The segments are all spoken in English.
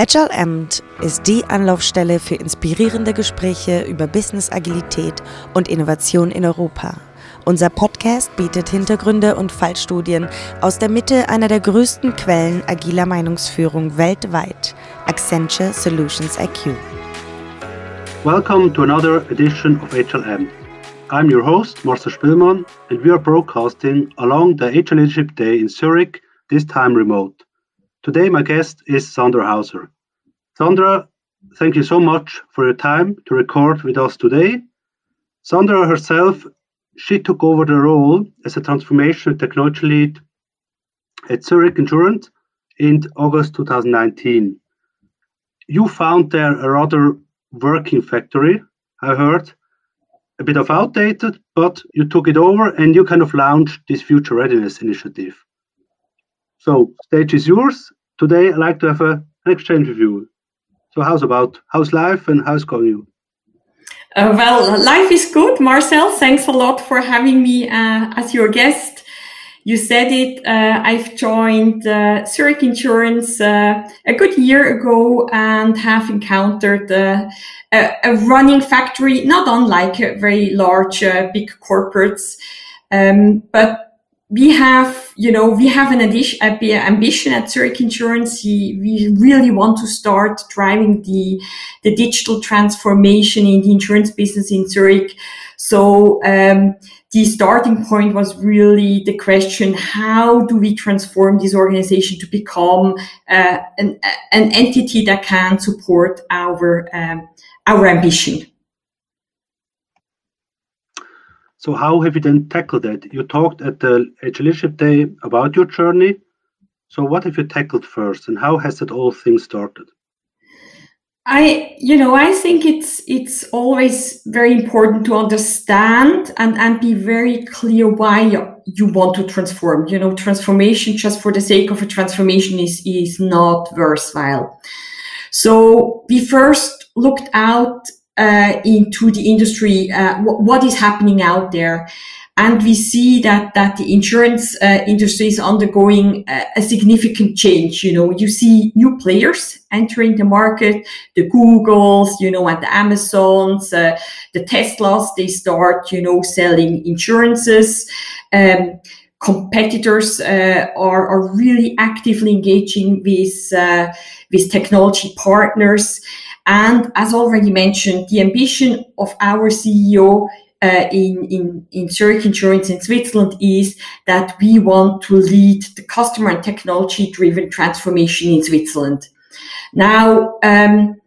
Agile Amt ist die Anlaufstelle für inspirierende Gespräche über Business Agilität und Innovation in Europa. Unser Podcast bietet Hintergründe und Fallstudien aus der Mitte einer der größten Quellen agiler Meinungsführung weltweit, Accenture Solutions IQ. Welcome to another edition of HLM. I'm your host, Marcel Spielmann, and we are broadcasting along the HL Leadership Day in Zurich, this time remote. Today, my guest is Sandra Hauser. Sandra, thank you so much for your time to record with us today. Sandra herself, she took over the role as a transformation technology lead at Zurich Insurance in August 2019. You found there a rather working factory, I heard, a bit of outdated, but you took it over and you kind of launched this future readiness initiative. So stage is yours. Today I'd like to have a, an exchange with you. So how's about how's life and how's going you? Uh, well, life is good, Marcel. Thanks a lot for having me uh, as your guest. You said it. Uh, I've joined uh, Zurich Insurance uh, a good year ago and have encountered uh, a, a, running factory, not unlike very large, big corporates, um, but we have, you know, we have an addition, ambition at Zurich Insurance. We really want to start driving the, the digital transformation in the insurance business in Zurich. So, um, the starting point was really the question, how do we transform this organization to become uh, an, an entity that can support our, um, our ambition? So how have you then tackled that? You talked at the Agile Leadership Day about your journey. So what have you tackled first, and how has that whole thing started? I, you know, I think it's it's always very important to understand and and be very clear why you want to transform. You know, transformation just for the sake of a transformation is is not worthwhile. So we first looked out uh, into the industry, uh, w- what is happening out there. And we see that, that the insurance uh, industry is undergoing a, a, significant change. You know, you see new players entering the market, the Googles, you know, and the Amazons, uh, the Teslas, they start, you know, selling insurances. Um, competitors uh, are, are really actively engaging with, uh, with technology partners. And as already mentioned, the ambition of our CEO uh, in, in, in Zurich Insurance in Switzerland is that we want to lead the customer and technology driven transformation in Switzerland. Now, um,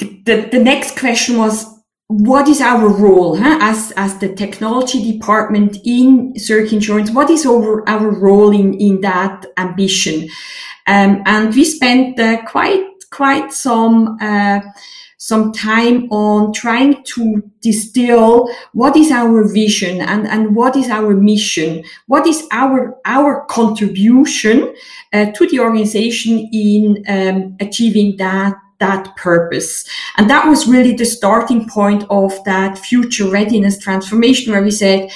the, the next question was, what is our role huh? as, as the technology department in Zurich Insurance? What is our, our role in, in that ambition? Um, and we spent uh, quite quite some uh, some time on trying to distill what is our vision and, and what is our mission, what is our our contribution uh, to the organization in um, achieving that that purpose. And that was really the starting point of that future readiness transformation where we said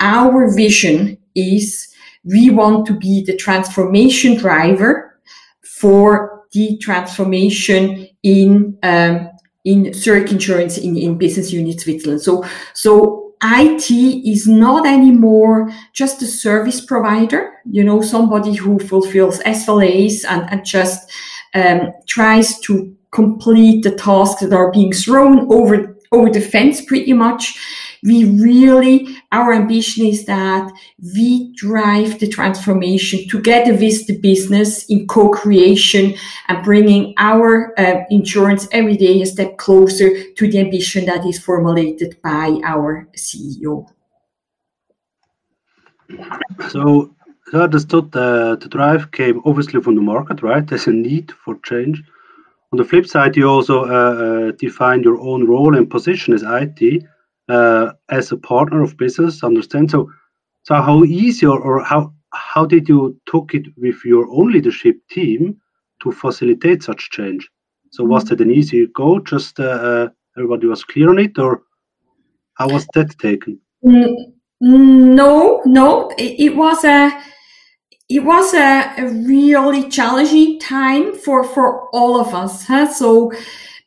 our vision is we want to be the transformation driver for the transformation in um, in Zurich Insurance in, in business unit Switzerland. So so IT is not anymore just a service provider, you know, somebody who fulfills SLAs and, and just um, tries to complete the tasks that are being thrown over over the fence pretty much we really, our ambition is that we drive the transformation together with the business in co-creation and bringing our uh, insurance every day a step closer to the ambition that is formulated by our CEO. So I understood the drive came obviously from the market, right? There's a need for change. On the flip side, you also uh, uh, define your own role and position as IT as a partner of business understand so so how easy or, or how how did you took it with your own leadership team to facilitate such change so was that an easy go just uh, uh, everybody was clear on it or how was that taken no no it, it was a it was a, a, really challenging time for, for all of us. Huh? So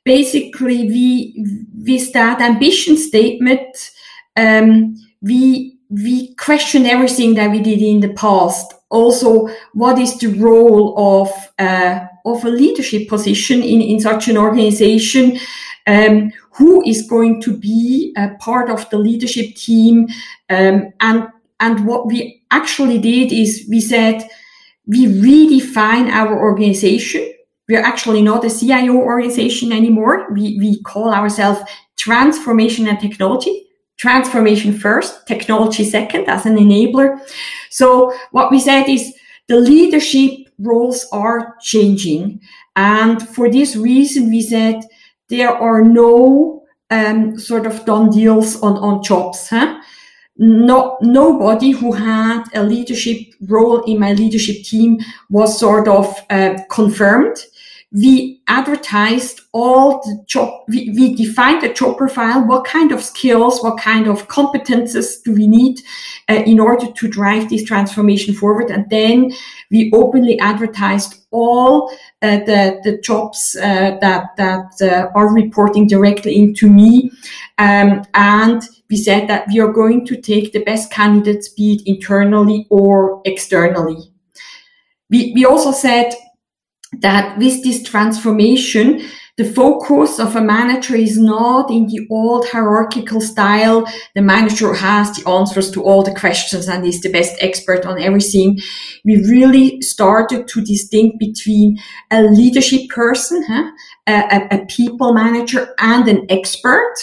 basically, we with that ambition statement, um, we we question everything that we did in the past. Also, what is the role of uh, of a leadership position in, in such an organization? Um, who is going to be a part of the leadership team? Um, and and what we actually did is we said we redefine our organization. We're actually not a CIO organization anymore. We, we call ourselves transformation and technology. Transformation first, technology second as an enabler. So what we said is the leadership roles are changing. And for this reason, we said there are no um, sort of done deals on, on jobs. Huh? not nobody who had a leadership role in my leadership team was sort of uh, confirmed we advertised all the job we, we defined the job profile what kind of skills what kind of competences do we need uh, in order to drive this transformation forward. And then we openly advertised all uh, the, the jobs uh, that that uh, are reporting directly into me. Um, and we said that we are going to take the best candidates be it internally or externally. We, we also said that with this transformation, the focus of a manager is not in the old hierarchical style. The manager has the answers to all the questions and is the best expert on everything. We really started to distinct between a leadership person, huh? a, a, people manager and an expert.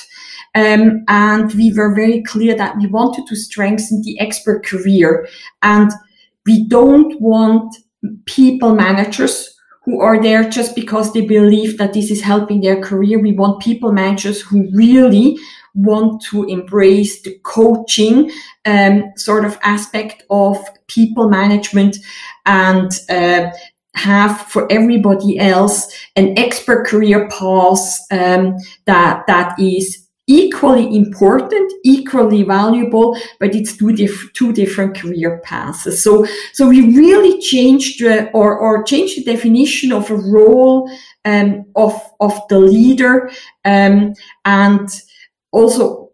Um, and we were very clear that we wanted to strengthen the expert career and we don't want people managers who are there just because they believe that this is helping their career. We want people managers who really want to embrace the coaching um, sort of aspect of people management and uh, have for everybody else an expert career path um, that that is equally important, equally valuable, but it's two, diff- two different career paths. So, so we really changed the, or, or changed the definition of a role um, of, of the leader um, and also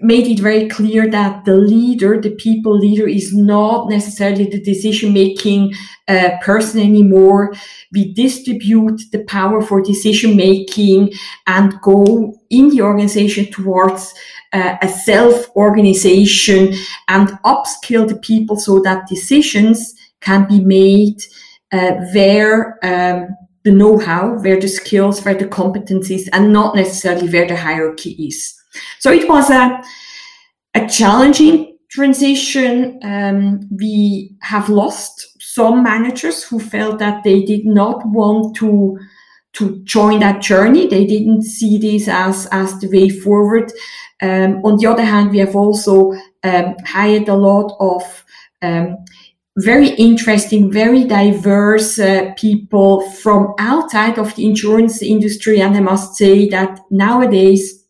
made it very clear that the leader, the people leader, is not necessarily the decision making uh, person anymore. We distribute the power for decision making and go in the organization towards uh, a self organization and upskill the people so that decisions can be made uh, where um, the know-how, where the skills, where the competencies, and not necessarily where the hierarchy is. So it was a, a challenging transition. Um, we have lost some managers who felt that they did not want to to join that journey. They didn't see this as as the way forward. Um, on the other hand, we have also um, hired a lot of um, very interesting, very diverse uh, people from outside of the insurance industry. And I must say that nowadays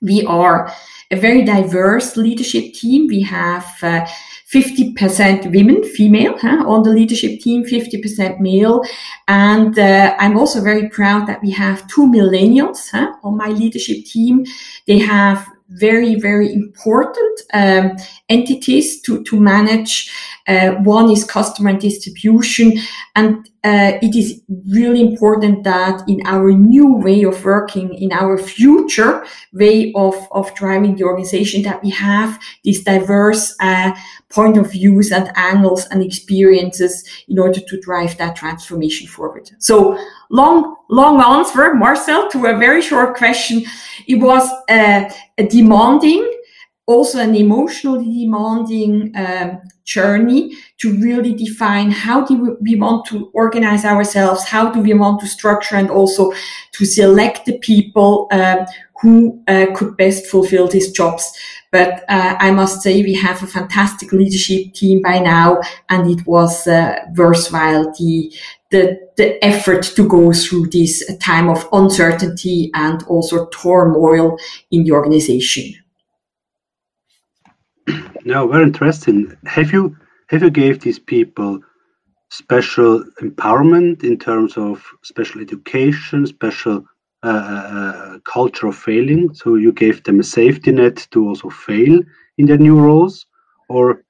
we are a very diverse leadership team. We have uh, 50% women, female, huh, on the leadership team, 50% male. And uh, I'm also very proud that we have two millennials huh, on my leadership team. They have very, very important um, entities to, to manage. Uh, one is customer and distribution. And uh, it is really important that in our new way of working, in our future way of, of driving the organization, that we have these diverse uh, point of views and angles and experiences in order to drive that transformation forward. So long, long answer, Marcel, to a very short question. It was uh, a demanding also an emotionally demanding um, journey to really define how do we want to organize ourselves, how do we want to structure, and also to select the people um, who uh, could best fulfill these jobs. But uh, I must say we have a fantastic leadership team by now, and it was uh, worthwhile the the the effort to go through this time of uncertainty and also turmoil in the organization. No, very interesting. Have you have you gave these people special empowerment in terms of special education, special uh, uh, culture of failing. So you gave them a safety net to also fail in their new roles, or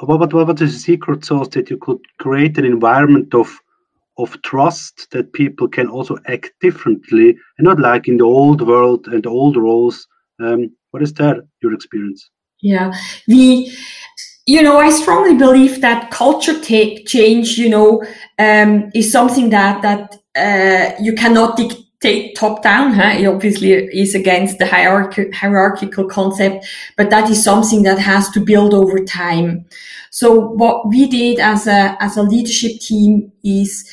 what, what, what is the secret sauce that you could create an environment of of trust that people can also act differently and not like in the old world and the old roles. Um, what is that your experience? Yeah, we, you know, I strongly believe that culture take change, you know, um, is something that that uh, you cannot dictate top down. Huh? It obviously is against the hierarch- hierarchical concept, but that is something that has to build over time. So what we did as a as a leadership team is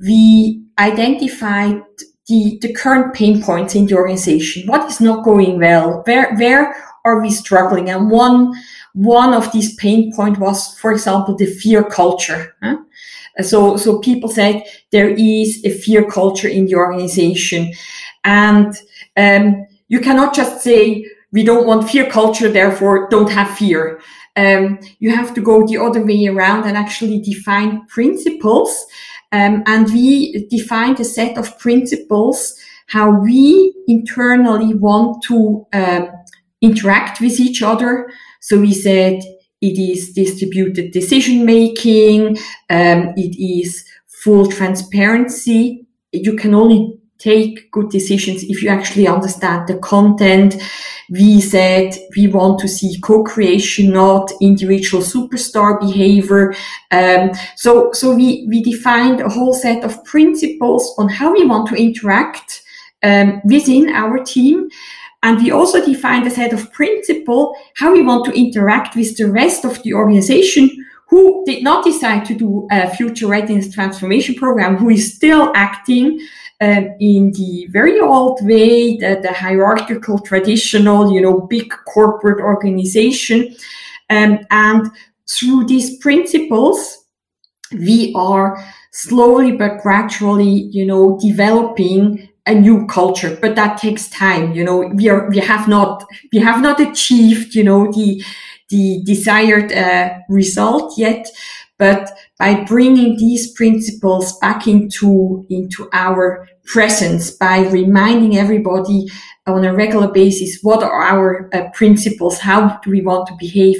we identified the, the current pain points in the organization. What is not going well? Where where are we struggling? And one one of these pain point was, for example, the fear culture. Huh? So so people said there is a fear culture in the organization, and um, you cannot just say we don't want fear culture, therefore don't have fear. Um, you have to go the other way around and actually define principles um, and we defined a set of principles how we internally want to um, interact with each other. So we said it is distributed decision making, um, it is full transparency. You can only take good decisions if you actually understand the content. We said we want to see co-creation, not individual superstar behavior. Um, so, so we, we defined a whole set of principles on how we want to interact um, within our team. And we also defined a set of principle how we want to interact with the rest of the organization who did not decide to do a future readiness transformation program, who is still acting um, in the very old way, the, the, hierarchical, traditional, you know, big corporate organization. Um, and through these principles, we are slowly but gradually, you know, developing a new culture, but that takes time. You know, we are, we have not, we have not achieved, you know, the, the desired uh, result yet, but by bringing these principles back into, into our presence, by reminding everybody on a regular basis, what are our uh, principles? How do we want to behave?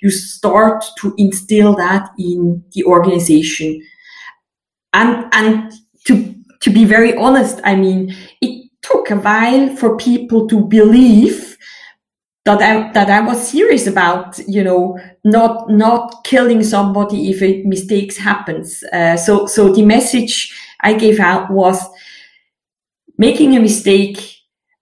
You start to instill that in the organization. And, and to, to be very honest, I mean, it took a while for people to believe that I that I was serious about, you know, not not killing somebody if a mistakes happens. Uh, so so the message I gave out was making a mistake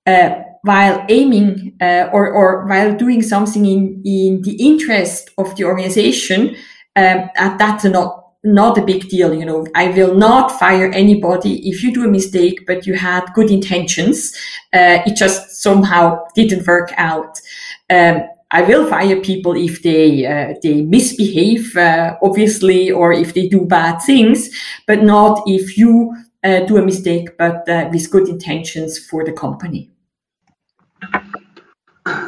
uh, while aiming uh, or or while doing something in in the interest of the organization. Um, that's not not a big deal. You know, I will not fire anybody if you do a mistake, but you had good intentions. Uh, it just somehow didn't work out. Um, I will fire people if they uh, they misbehave, uh, obviously, or if they do bad things, but not if you uh, do a mistake, but uh, with good intentions for the company.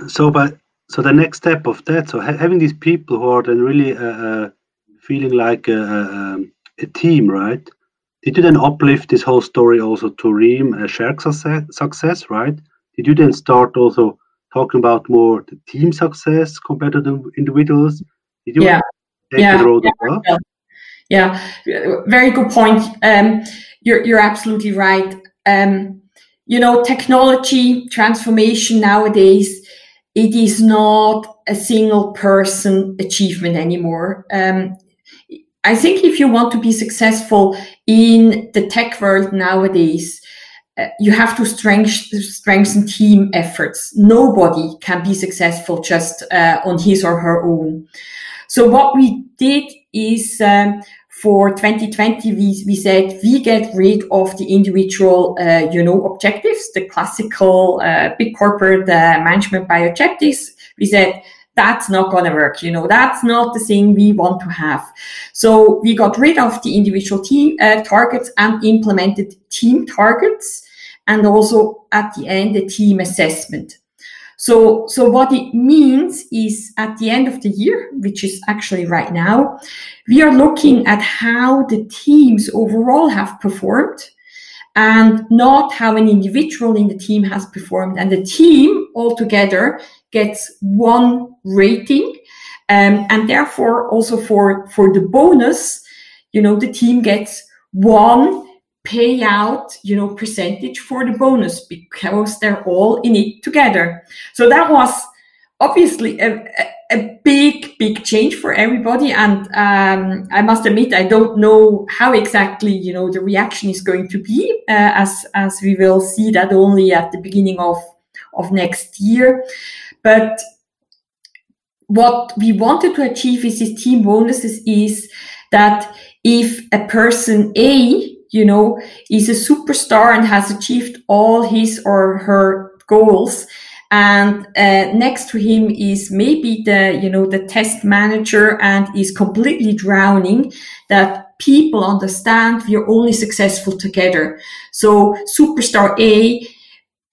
So, but so the next step of that, so ha having these people who are then really uh, feeling like a, a, a, team, right? Did you then uplift this whole story also to Ream a shared success, success, right? Did you then start also talking about more the team success compared to the individuals? Did you yeah. yeah. yeah. Yeah, very good point. Um, you're you're absolutely right. Um, you know, technology transformation nowadays it is not a single person achievement anymore. Um, I think if you want to be successful in the tech world nowadays, uh, you have to strength, strengthen team efforts. Nobody can be successful just uh, on his or her own. So what we did is um, for 2020, we, we said we get rid of the individual, uh, you know, objectives, the classical uh, big corporate uh, management by objectives. We said that's not going to work. You know, that's not the thing we want to have. So we got rid of the individual team uh, targets and implemented team targets and also at the end, a team assessment. So, so what it means is at the end of the year, which is actually right now, we are looking at how the teams overall have performed and not how an individual in the team has performed. And the team altogether gets one rating. Um, and therefore also for, for the bonus, you know, the team gets one payout, you know, percentage for the bonus because they're all in it together. So that was obviously a, a big, big change for everybody. And um, I must admit, I don't know how exactly, you know, the reaction is going to be, uh, as as we will see that only at the beginning of of next year. But what we wanted to achieve with these team bonuses is that if a person A you know, is a superstar and has achieved all his or her goals. And uh, next to him is maybe the, you know, the test manager and is completely drowning that people understand we are only successful together. So superstar A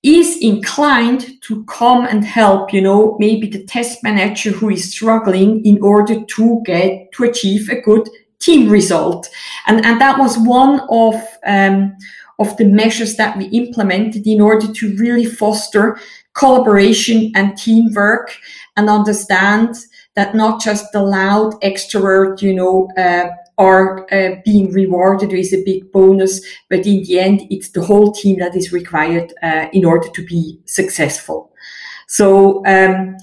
is inclined to come and help, you know, maybe the test manager who is struggling in order to get to achieve a good team result. And, and that was one of, um, of the measures that we implemented in order to really foster collaboration and teamwork and understand that not just the loud extrovert, you know, uh, are uh, being rewarded with a big bonus, but in the end, it's the whole team that is required uh, in order to be successful. So um,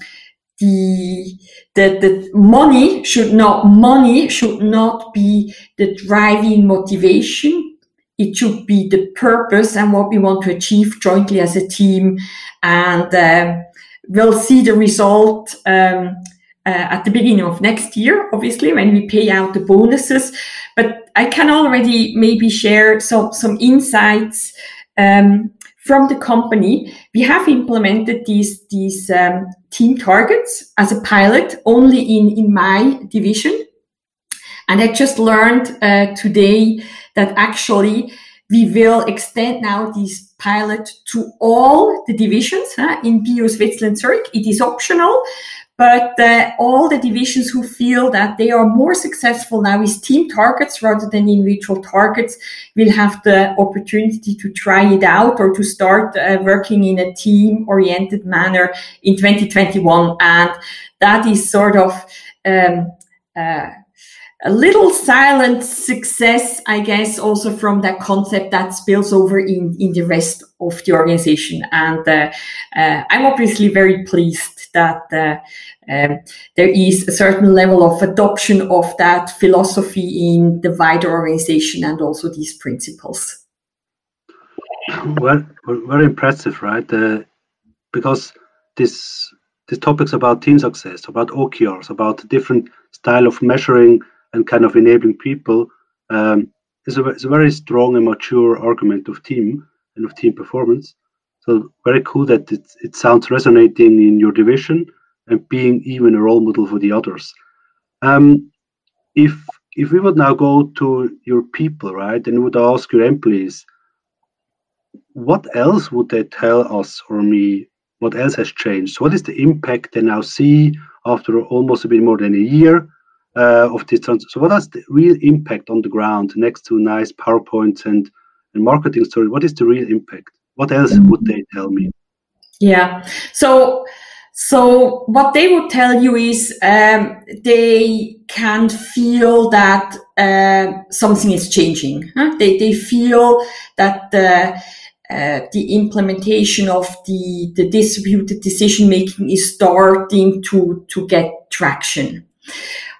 the that the money should not money should not be the driving motivation it should be the purpose and what we want to achieve jointly as a team and uh, we'll see the result um, at the beginning of next year obviously when we pay out the bonuses. But i can already maybe share some some insights um, from the company, we have implemented these these um, team targets as a pilot only in in my division, and I just learned uh, today that actually we will extend now this pilot to all the divisions huh, in BU Switzerland Zurich. It is optional, but uh, all the divisions who feel that they are more successful now with team targets rather than individual targets will have the opportunity to try it out or to start uh, working in a team oriented manner in 2021. And that is sort of um, uh, a little silent success, I guess, also from that concept that spills over in, in the rest of the organization. And uh, uh, I'm obviously very pleased that uh, um, there is a certain level of adoption of that philosophy in the wider organization and also these principles. Well, very impressive, right? Uh, because this this topics about team success, about OKRs, about different style of measuring and kind of enabling people um, is, a, is a very strong and mature argument of team and of team performance. So very cool that it, it sounds resonating in your division and being even a role model for the others. Um, if if we would now go to your people, right, and would ask your employees, what else would they tell us or me? What else has changed? What is the impact they now see after almost a bit more than a year uh, of this trans- so what is the real impact on the ground next to nice powerpoints and, and marketing story what is the real impact what else mm-hmm. would they tell me yeah so so what they would tell you is um, they can feel that uh, something is changing huh? they, they feel that the uh, the implementation of the, the distributed decision making is starting to, to get traction.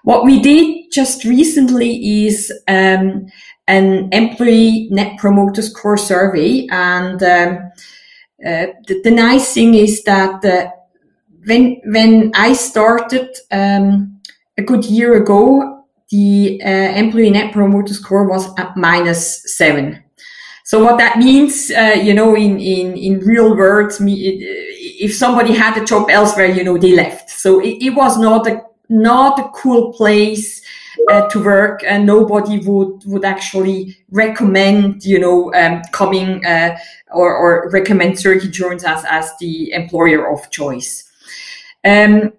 What we did just recently is um, an employee net promoter score survey, and um, uh, the, the, nice thing is that uh, when when I started um, a good year ago, the uh, employee net promoter score was at minus seven. So what that means, uh, you know, in, in, in real words, me, if somebody had a job elsewhere, you know, they left. So it, it was not a not a cool place uh, to work and nobody would would actually recommend you know um, coming uh, or, or recommend Zurich Insurance as as the employer of choice. Um,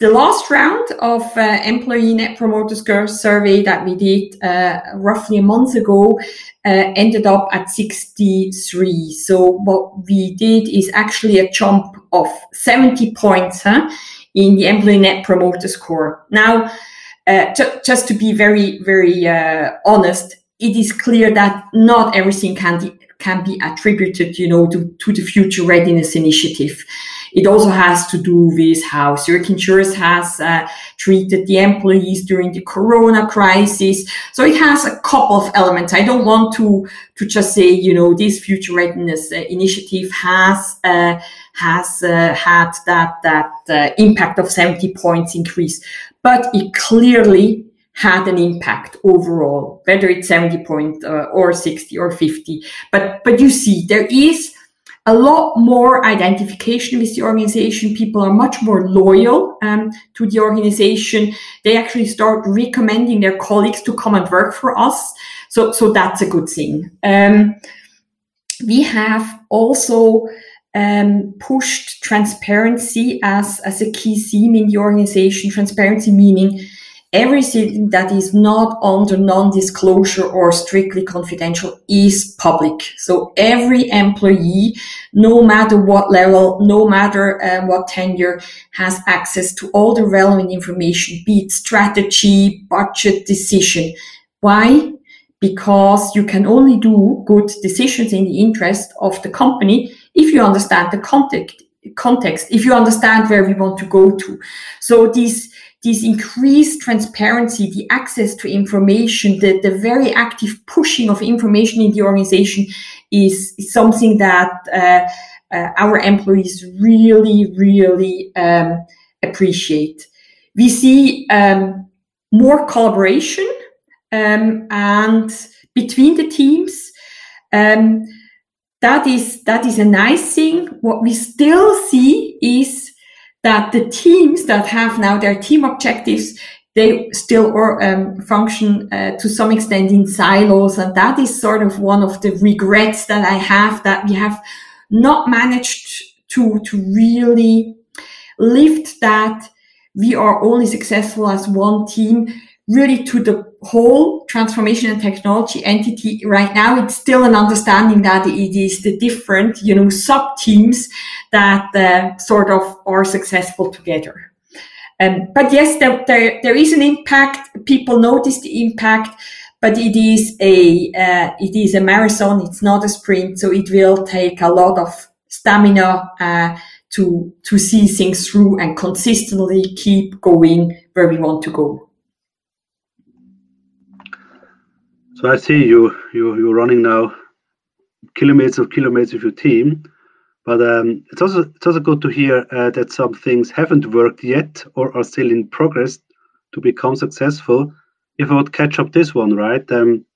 the last round of uh, employee net promoter score survey that we did uh, roughly a month ago uh, ended up at 63. So what we did is actually a jump of 70 points huh, in the employee net promoter score. Now, uh, just to be very, very uh, honest, it is clear that not everything can be, can be attributed, you know, to, to the future readiness initiative. It also has to do with how Zurich Insurance has uh, treated the employees during the Corona crisis. So it has a couple of elements. I don't want to to just say, you know, this future readiness uh, initiative has uh, has uh, had that that uh, impact of 70 points increase, but it clearly had an impact overall, whether it's 70 point uh, or 60 or 50. But but you see, there is a lot more identification with the organization. People are much more loyal um, to the organization. They actually start recommending their colleagues to come and work for us. So, so that's a good thing. Um, we have also um, pushed transparency as, as a key theme in the organization. Transparency meaning everything that is not under non-disclosure or strictly confidential is public. So every employee, no matter what level, no matter uh, what tenure, has access to all the relevant information, be it strategy, budget, decision. Why? Because you can only do good decisions in the interest of the company if you understand the context, context, if you understand where we want to go to. So these this increased transparency, the access to information, the, the very active pushing of information in the organization is, is something that uh, uh, our employees really, really um, appreciate. We see um, more collaboration um, and between the teams. Um, that is that is a nice thing. What we still see is that the teams that have now their team objectives they still or, um, function uh, to some extent in silos and that is sort of one of the regrets that i have that we have not managed to to really lift that we are only successful as one team really to the whole transformation and technology entity right now it's still an understanding that it is the different you know sub teams that uh, sort of are successful together. Um, but yes there, there, there is an impact. People notice the impact but it is a uh, it is a marathon. It's not a sprint. So it will take a lot of stamina uh, to to see things through and consistently keep going where we want to go So I see you you you're running now kilometers of kilometers with your team, but um, it's also it's also good to hear uh, that some things haven't worked yet or are still in progress to become successful. If I would catch up this one, right? Um,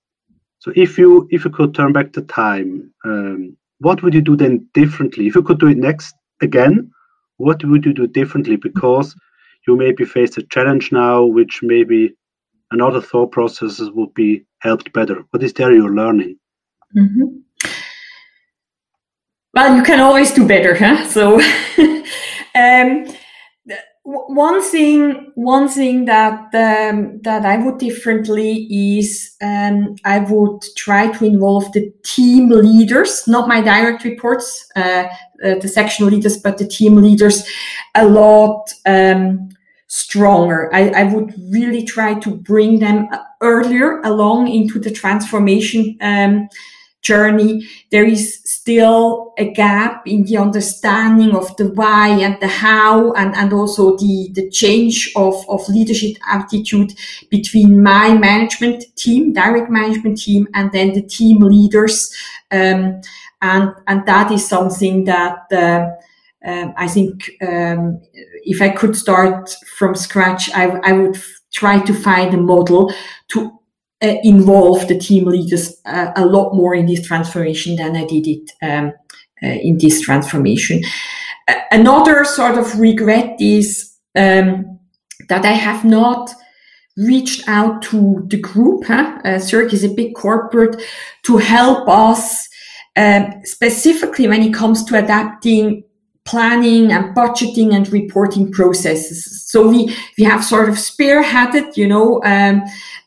so if you if you could turn back the time, um, what would you do then differently? If you could do it next again, what would you do differently? Because you maybe face a challenge now, which maybe another thought processes would be helped better? What is there you're learning? Mm-hmm. Well, you can always do better, huh? So, um, one thing, one thing that um, that I would differently is um, I would try to involve the team leaders, not my direct reports, uh, uh, the section leaders, but the team leaders, a lot um, stronger. I, I, would really try to bring them earlier along into the transformation um, journey. There is still a gap in the understanding of the why and the how and, and also the, the change of, of leadership attitude between my management team, direct management team, and then the team leaders. Um, and, and that is something that, uh, um, I think um, if I could start from scratch, I, I would f- try to find a model to uh, involve the team leaders uh, a lot more in this transformation than I did it um, uh, in this transformation. another sort of regret is um, that I have not reached out to the group. Huh? Uh, Zurich is a big corporate to help us um, specifically when it comes to adapting planning and budgeting and reporting processes. So we we have sort of spearheaded, you know, um,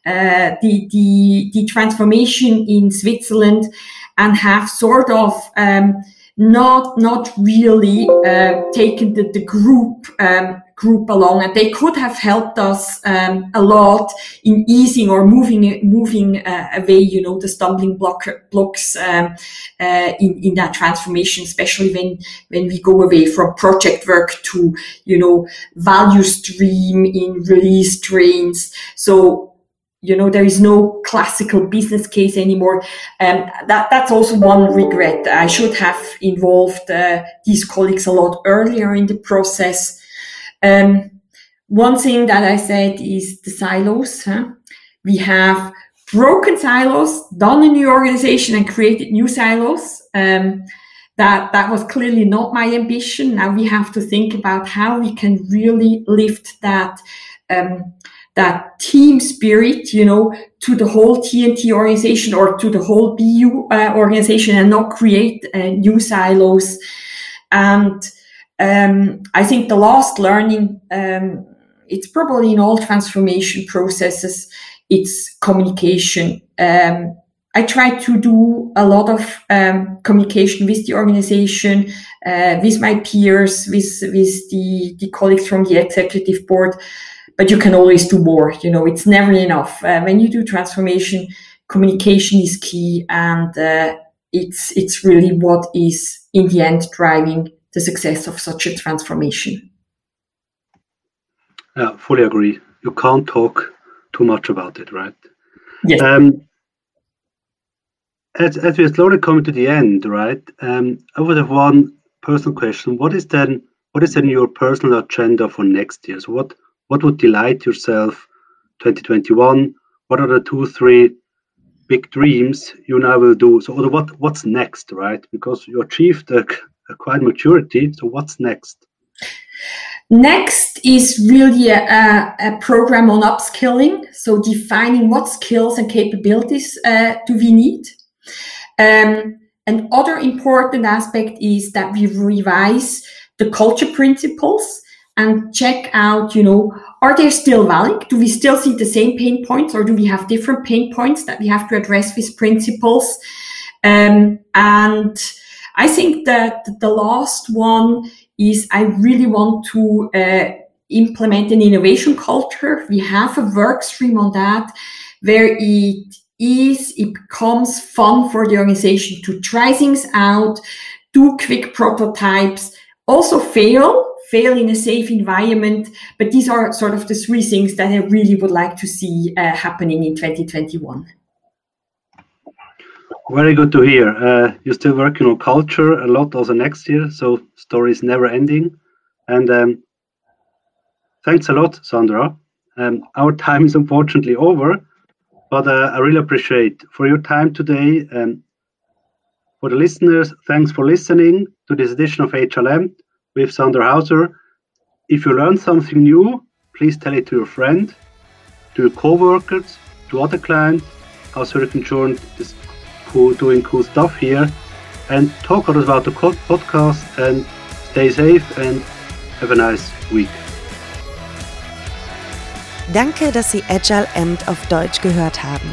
uh, the the the transformation in Switzerland, and have sort of um, not not really uh, taken the, the group um, group along, and they could have helped us um, a lot in easing or moving moving uh, away, you know, the stumbling block blocks um, uh, in in that transformation, especially when when we go away from project work to you know value stream in release trains. So you know there is no classical business case anymore. Um, that that's also one regret. I should have involved uh, these colleagues a lot earlier in the process um, one thing that i said is the silos huh? we have broken silos done a new organization and created new silos um, that that was clearly not my ambition now we have to think about how we can really lift that um, that team spirit, you know, to the whole TNT organization or to the whole BU uh, organization and not create uh, new silos. And um, I think the last learning, um, it's probably in all transformation processes, it's communication. Um, I try to do a lot of um, communication with the organization, uh, with my peers, with with the, the colleagues from the executive board, but you can always do more. You know, it's never enough. Uh, when you do transformation, communication is key, and uh, it's it's really what is in the end driving the success of such a transformation. Yeah, fully agree. You can't talk too much about it, right? Yes. Um, as, as we're slowly coming to the end, right? Um, I would have one personal question. What is then what is then your personal agenda for next year? So what what would delight yourself 2021? What are the two, three big dreams you now will do? So what what's next, right? Because you achieved a, a quite maturity. So what's next? Next is really a, a, program on upskilling. So defining what skills and capabilities uh, do we need. Um, and other important aspect is that we revise the culture principles and check out, you know, are they still valid? Do we still see the same pain points or do we have different pain points that we have to address with principles? Um, and I think that the last one is I really want to uh, implement an innovation culture. We have a work stream on that where it is, it becomes fun for the organization to try things out, do quick prototypes, also fail fail in a safe environment. But these are sort of the three things that I really would like to see uh, happening in 2021. Very good to hear. Uh, you're still working on culture a lot also next year, so story is never ending. And um, thanks a lot, Sandra. Um, our time is unfortunately over, but uh, I really appreciate for your time today. Um, for the listeners, thanks for listening to this edition of Agile Amped with Sandra Hauser. If you learn something new, please tell it to your friend, to your co-workers, to other clients, how Zurich Insurance is cool, doing cool stuff here, and talk others about the podcast and stay safe and have a nice week. Danke, dass Sie Agile Amt auf Deutsch gehört haben.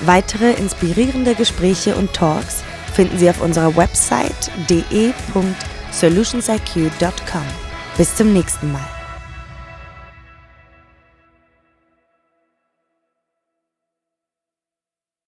Weitere inspirierende Gespräche und Talks finden Sie auf unserer Website de.de solutionsIQ.com. Bis zum nächsten Mal.